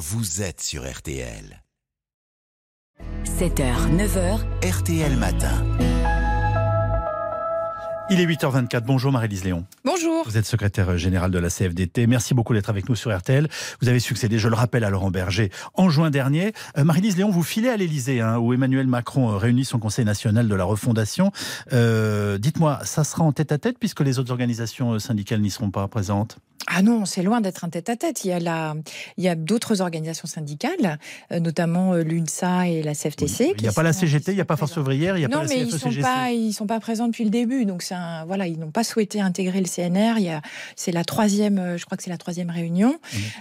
vous êtes sur RTL. 7h, 9h, RTL Matin. Il est 8h24. Bonjour Marie-Lise Léon. Bonjour. Vous êtes secrétaire générale de la CFDT. Merci beaucoup d'être avec nous sur RTL. Vous avez succédé, je le rappelle, à Laurent Berger en juin dernier. Euh, Marie-Lise Léon, vous filez à l'Elysée, hein, où Emmanuel Macron euh, réunit son Conseil national de la refondation. Euh, dites-moi, ça sera en tête à tête puisque les autres organisations syndicales n'y seront pas présentes? Ah non, c'est loin d'être un tête-à-tête. Il y a, la, il y a d'autres organisations syndicales, euh, notamment euh, l'UNSA et la CFTC. il n'y a pas la CGT, il n'y a pas Force ouvrière, il n'y a non, pas la mais ils sont pas, ils sont pas présents depuis le début. Donc c'est un, voilà, ils n'ont pas souhaité intégrer le CNR. C'est la troisième, euh, je crois que c'est la troisième réunion.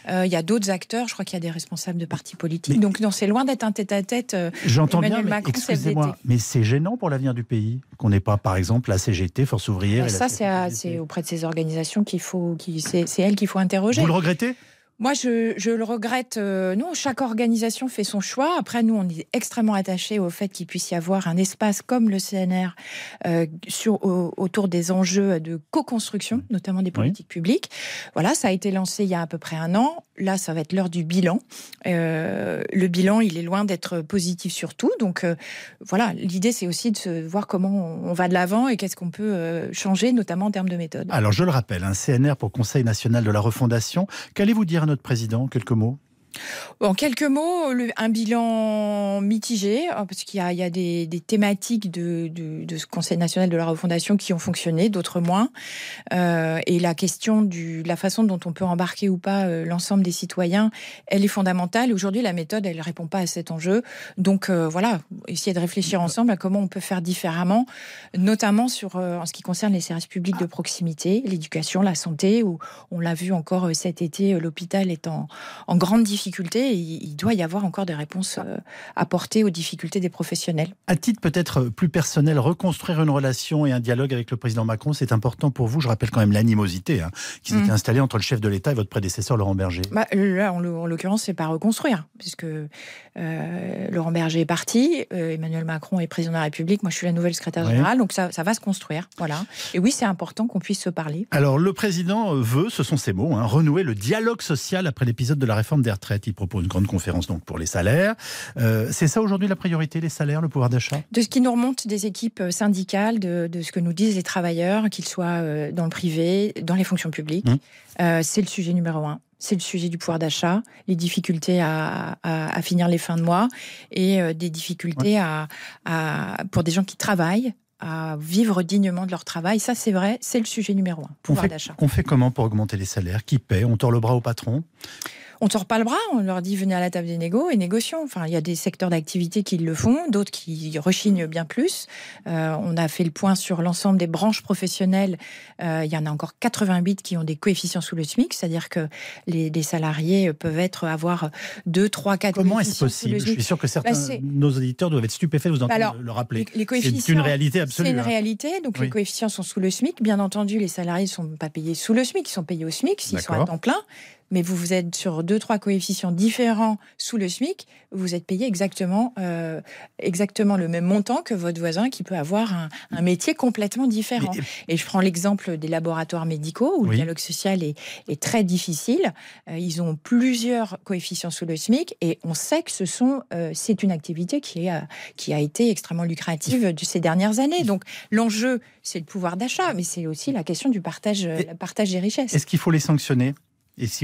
il y a d'autres acteurs. Je crois qu'il y a des responsables de partis politiques. donc non, c'est loin d'être un tête-à-tête. J'entends bien, mais excusez-moi, mais c'est gênant pour l'avenir du pays qu'on n'ait pas, par exemple, la CGT, Force ouvrière. Bah, et ça, c'est auprès de ces organisations qu'il faut, qui, c'est elles qu'il faut interroger. Vous le regrettez? Moi, je, le regrette. Euh, non, chaque organisation fait son choix. Après, nous, on est extrêmement attachés au fait qu'il puisse y avoir un espace comme le CNR euh, sur, autour des enjeux de co-construction, notamment des politiques publiques. Voilà, ça a été lancé il y a à peu près un an. Là, ça va être l'heure du bilan. Euh, le bilan, il est loin d'être positif sur tout. Donc, voilà, l'idée, c'est aussi de voir comment on va de l'avant et qu'est-ce qu'on peut changer, notamment en termes de méthode. Alors, je le rappelle, un CNR pour Conseil national de la refondation. Qu'allez-vous dire notre président? Quelques mots? En quelques mots, un bilan mitigé, hein, parce qu'il y a, des, thématiques de, ce Conseil national de la refondation qui ont fonctionné, d'autres moins. Euh, et la question de la façon dont on peut embarquer ou pas euh, l'ensemble des citoyens, elle est fondamentale. Aujourd'hui, la méthode, elle ne répond pas à cet enjeu. Donc euh, voilà, essayer de réfléchir ensemble à comment on peut faire différemment, notamment sur, en ce qui concerne les services publics de proximité, l'éducation, la santé, où on l'a vu encore cet été, l'hôpital est en, en grande difficulté difficultés il doit y avoir encore des réponses euh, apportées aux difficultés des professionnels. À titre peut-être plus personnel, reconstruire une relation et un dialogue avec le président Macron, c'est important pour vous. Je rappelle quand même l'animosité hein, qui s'était mmh. installée entre le chef de l'État et votre prédécesseur Laurent Berger. Bah, là, en l'occurrence, c'est pas reconstruire, puisque euh, Laurent Berger est parti, euh, Emmanuel Macron est président de la République, moi je suis la nouvelle secrétaire générale, donc ça, ça, va se construire. Voilà. Et oui, c'est important qu'on puisse se parler. Alors le président veut, ce sont ses mots, hein, renouer le dialogue social après l'épisode de la réforme des retraites. Il propose une grande conférence donc pour les salaires. Euh, c'est ça aujourd'hui la priorité, les salaires, le pouvoir d'achat? De ce qui nous remonte des équipes euh, syndicales, de, ce que nous disent les travailleurs, qu'ils soient euh, dans le privé, dans les fonctions publiques, mmh. c'est le sujet numéro un c'est le sujet du pouvoir d'achat, les difficultés à, finir les fins de mois et des difficultés à, pour des gens qui travaillent à vivre dignement de leur travail. Ça, c'est vrai, c'est le sujet numéro un, pouvoir d'achat. On fait comment pour augmenter les salaires? Qui paie? On tord le bras au patron? On ne sort pas le bras, on leur dit venez à la table des négos et négocions. Enfin, il y a des secteurs d'activité qui le font, d'autres qui rechignent bien plus. Euh, on a fait le point sur l'ensemble des branches professionnelles. Euh, il y en a encore 88 qui ont des coefficients sous le SMIC, c'est-à-dire que les, salariés peuvent être avoir 2, 3, 4 Comment est-ce possible? Je suis sûr que certains bah, nos auditeurs doivent être stupéfaits, vous entendez le rappeler. Les, c'est une réalité absolue. C'est une hein. réalité, donc les coefficients sont sous le SMIC. Bien entendu, les salariés ne sont pas payés sous le SMIC, ils sont payés au SMIC s'ils sont à temps plein mais vous, vous êtes sur deux, trois coefficients différents sous le SMIC, vous êtes payé exactement, euh, exactement le même montant que votre voisin qui peut avoir un, métier complètement différent. Et je prends l'exemple des laboratoires médicaux où le dialogue social est, est très difficile. Euh, ils ont plusieurs coefficients sous le SMIC et on sait que ce sont, euh, c'est une activité qui, a, qui a été extrêmement lucrative de ces dernières années. Donc l'enjeu, c'est le pouvoir d'achat, mais c'est aussi la question du partage, partage des richesses. Est-ce qu'il faut les sanctionner?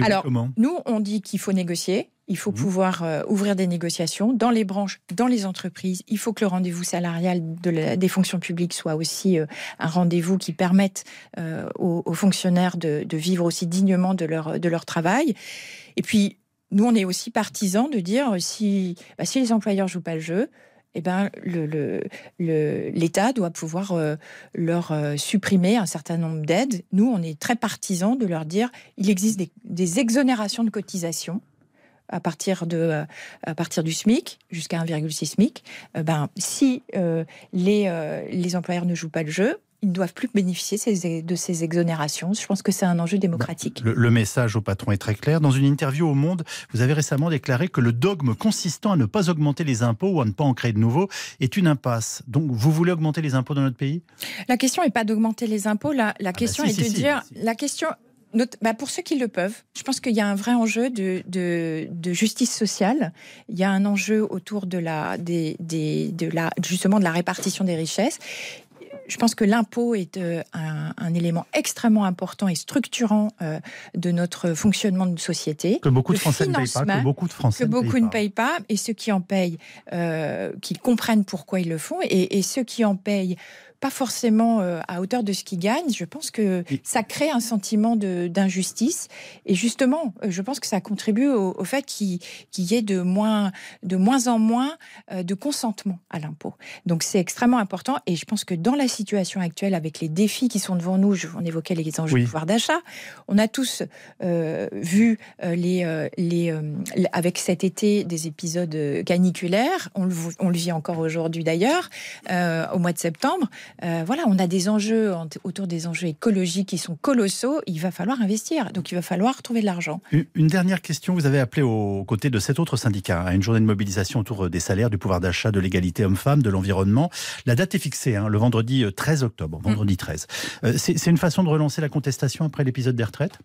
Alors, nous, on dit qu'il faut négocier. Il faut mmh. pouvoir euh, ouvrir des négociations dans les branches, dans les entreprises. Il faut que le rendez-vous salarial des fonctions publiques soit aussi euh, un rendez-vous qui permette euh, aux, fonctionnaires de, vivre aussi dignement de leur, de leur travail. Et puis, nous, on est aussi partisans de dire si, bah, si les employeurs jouent pas le jeu, eh ben, l'État doit pouvoir euh, leur euh, supprimer un certain nombre d'aides. Nous, on est très partisans de leur dire il existe des, exonérations de cotisation à partir, de, euh, à partir du SMIC jusqu'à 1,6 SMIC. ben, si les, les employeurs ne jouent pas le jeu, ils ne doivent plus bénéficier de ces exonérations. Je pense que c'est un enjeu démocratique. Le, message au patron est très clair. Dans une interview au Monde, vous avez récemment déclaré que le dogme consistant à ne pas augmenter les impôts ou à ne pas en créer de nouveaux est une impasse. Donc, vous voulez augmenter les impôts dans notre pays? La question n'est pas d'augmenter les impôts. La, la ah bah question est de dire... La question, bah, pour ceux qui le peuvent, je pense qu'il y a un vrai enjeu de, de, justice sociale. Il y a un enjeu autour de la, des, des, de la, justement de la répartition des richesses je pense que l'impôt est euh, un, élément extrêmement important et structurant euh, de notre fonctionnement de société. Que beaucoup de Français ne payent pas. Que beaucoup de Français que beaucoup ne payent pas. Et ceux qui en payent, euh, qu'ils comprennent pourquoi ils le font. Et, et ceux qui en payent pas forcément euh, à hauteur de ce qu'ils gagnent. Je pense que ça crée un sentiment d'injustice. Et justement, euh, je pense que ça contribue au, fait qu'il y ait de moins, de moins en moins euh, de consentement à l'impôt. Donc c'est extrêmement important. Et je pense que dans la situation actuelle, avec les défis qui sont devant nous, on évoquait les enjeux de pouvoir d'achat, on a tous vu les, les, avec cet été des épisodes caniculaires. On le, on le vit encore aujourd'hui d'ailleurs, au mois de septembre. Euh, voilà, on a des enjeux autour des enjeux écologiques qui sont colossaux. Il va falloir investir. Donc, il va falloir trouver de l'argent. Une dernière question. Vous avez appelé aux côtés de cet autre syndicat à une journée de mobilisation autour des salaires, du pouvoir d'achat, de l'égalité homme-femme, de l'environnement. La date est fixée, hein, le vendredi 13 euh, octobre. Vendredi 13. Euh, c'est une façon de relancer la contestation après l'épisode des retraites?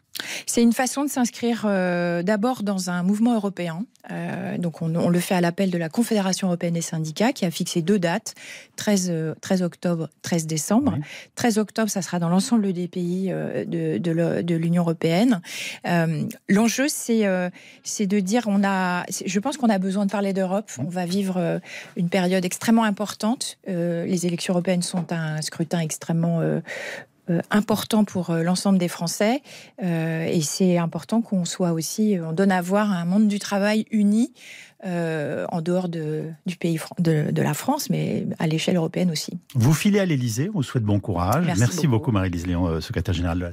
C'est une façon de s'inscrire d'abord dans un mouvement européen. donc, on, le fait à l'appel de la Confédération européenne des syndicats qui a fixé deux dates 13, 13 octobre 13 décembre. 13 octobre, ça sera dans l'ensemble des pays euh, de, de l'Union européenne. Euh, l'enjeu, c'est euh, de dire, on a, je pense qu'on a besoin de parler d'Europe. On va vivre une période extrêmement importante. les élections européennes sont un scrutin extrêmement important pour l'ensemble des Français. et c'est important qu'on soit aussi, on donne à voir un monde du travail uni euh, en dehors de, du pays de, de, la France, mais à l'échelle européenne aussi. Vous filez à l'Elysée, on vous souhaite bon courage. Merci, beaucoup. Marie-Lise Léon, euh, secrétaire générale de la